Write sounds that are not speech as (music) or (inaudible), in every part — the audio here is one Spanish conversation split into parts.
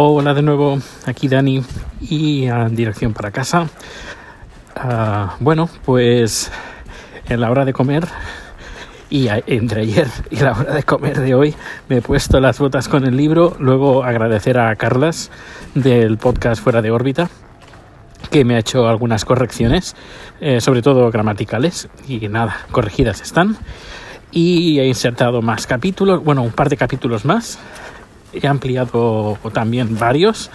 Hola de nuevo, aquí Dani y en dirección para casa. Ah, bueno, pues en la hora de comer y entre ayer y la hora de comer de hoy me he puesto las botas con el libro. Luego agradecer a Carlas del podcast Fuera de órbita que me ha hecho algunas correcciones, eh, sobre todo gramaticales, y nada, corregidas están. Y he insertado más capítulos, bueno, un par de capítulos más he ampliado también varios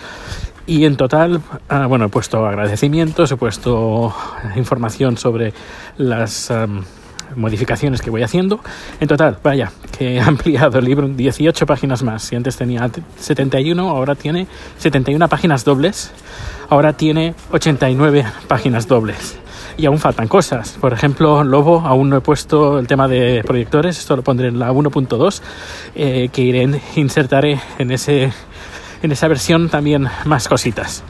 y en total, ah, bueno, he puesto agradecimientos, he puesto información sobre las modificaciones que voy haciendo. En total, vaya, que he (laughs) ampliado el libro 18 páginas más. Si antes tenía 71, ahora tiene 71 páginas dobles. Ahora tiene 89 páginas dobles y aún faltan cosas. Por ejemplo, Lobo, aún no he puesto el tema de proyectores, esto lo pondré en la 1.2, eh, que insertaré en, ese, en esa versión también más cositas.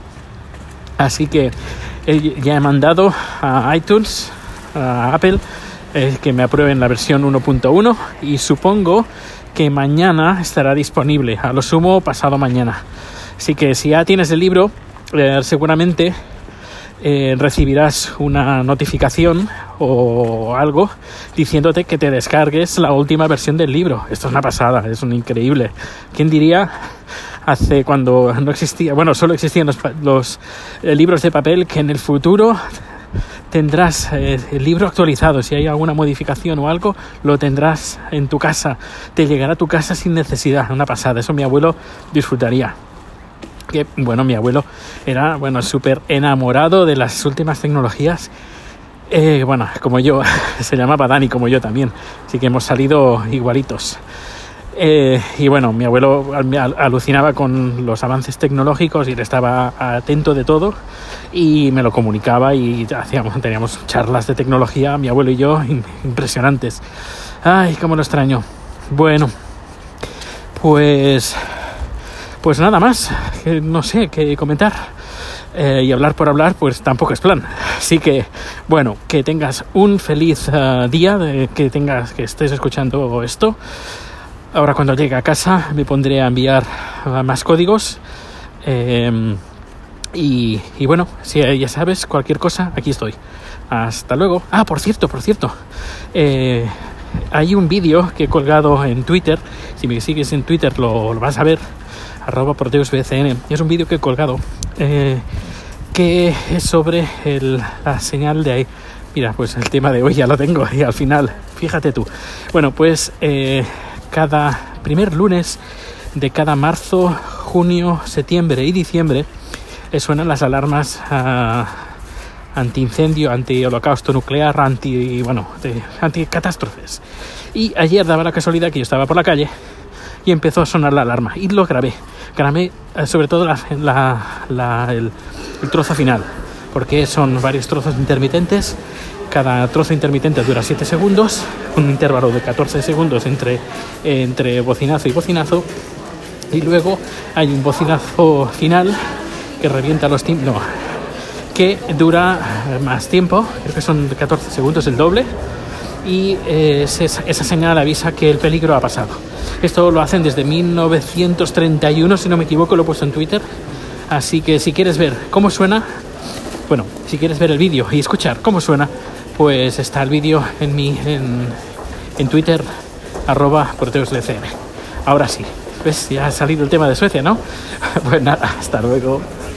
Así que eh, ya he mandado a iTunes, a Apple, eh, que me aprueben la versión 1.1 y supongo que mañana estará disponible, a lo sumo pasado mañana. Así que si ya tienes el libro, seguramente eh, recibirás una notificación o algo diciéndote que te descargues la última versión del libro. Esto es una pasada, es un increíble. ¿Quién diría hace cuando no existía, bueno, solo existían los, eh, libros de papel que en el futuro tendrás eh, el libro actualizado. Si hay alguna modificación o algo, lo tendrás en tu casa. Te llegará a tu casa sin necesidad. Una pasada. Eso mi abuelo disfrutaría bueno, mi abuelo era, bueno, súper enamorado de las últimas tecnologías. Eh, bueno, como yo, (laughs) se llamaba Dani, como yo también, así que hemos salido igualitos. Eh, y bueno, mi abuelo alucinaba con los avances tecnológicos y él estaba atento de todo y me lo comunicaba y hacíamos, teníamos charlas de tecnología, mi abuelo y yo, impresionantes. Ay, cómo lo extraño. Bueno, pues pues nada más, no sé qué comentar. Eh, y hablar por hablar, pues tampoco es plan. Así que, bueno, que tengas un feliz eh, día, que tengas, que estés escuchando esto. Ahora cuando llegue a casa me pondré a enviar eh, más códigos. Em, y, y, bueno, si ya sabes, cualquier cosa, aquí estoy. Hasta luego. Ah, por cierto, por cierto. hay un vídeo que he colgado en Twitter. Si me sigues en Twitter lo vas a ver arroba BCN. Es un vídeo que he colgado eh, que es sobre la señal de ahí. Mira, pues el tema de hoy ya lo tengo y al final, fíjate tú. Bueno, pues eh, cada primer lunes de cada marzo, junio, septiembre y diciembre eh, suenan las alarmas uh, anti-incendio, anti-holocausto nuclear, anti, bueno, anti catástrofes. Y ayer daba la casualidad que yo estaba por la calle y empezó a sonar la alarma y lo grabé. Grabé eh, sobre todo el, trozo final, porque son varios trozos intermitentes. Cada trozo intermitente dura 7 segundos, un intervalo de 14 segundos entre, bocinazo y bocinazo. Y luego hay un bocinazo final que revienta los timbres, que dura más tiempo, creo que son 14 segundos el doble, y eh, esa señal avisa que el peligro ha pasado. Esto lo hacen desde 1931, si no me equivoco, lo he puesto en Twitter. Así que si quieres ver cómo suena, bueno, si quieres ver el vídeo y escuchar cómo suena, pues está el vídeo en mi en, en Twitter arroba Ahora sí, pues ya ha salido el tema de Suecia, ¿no? (laughs) Pues nada, hasta luego.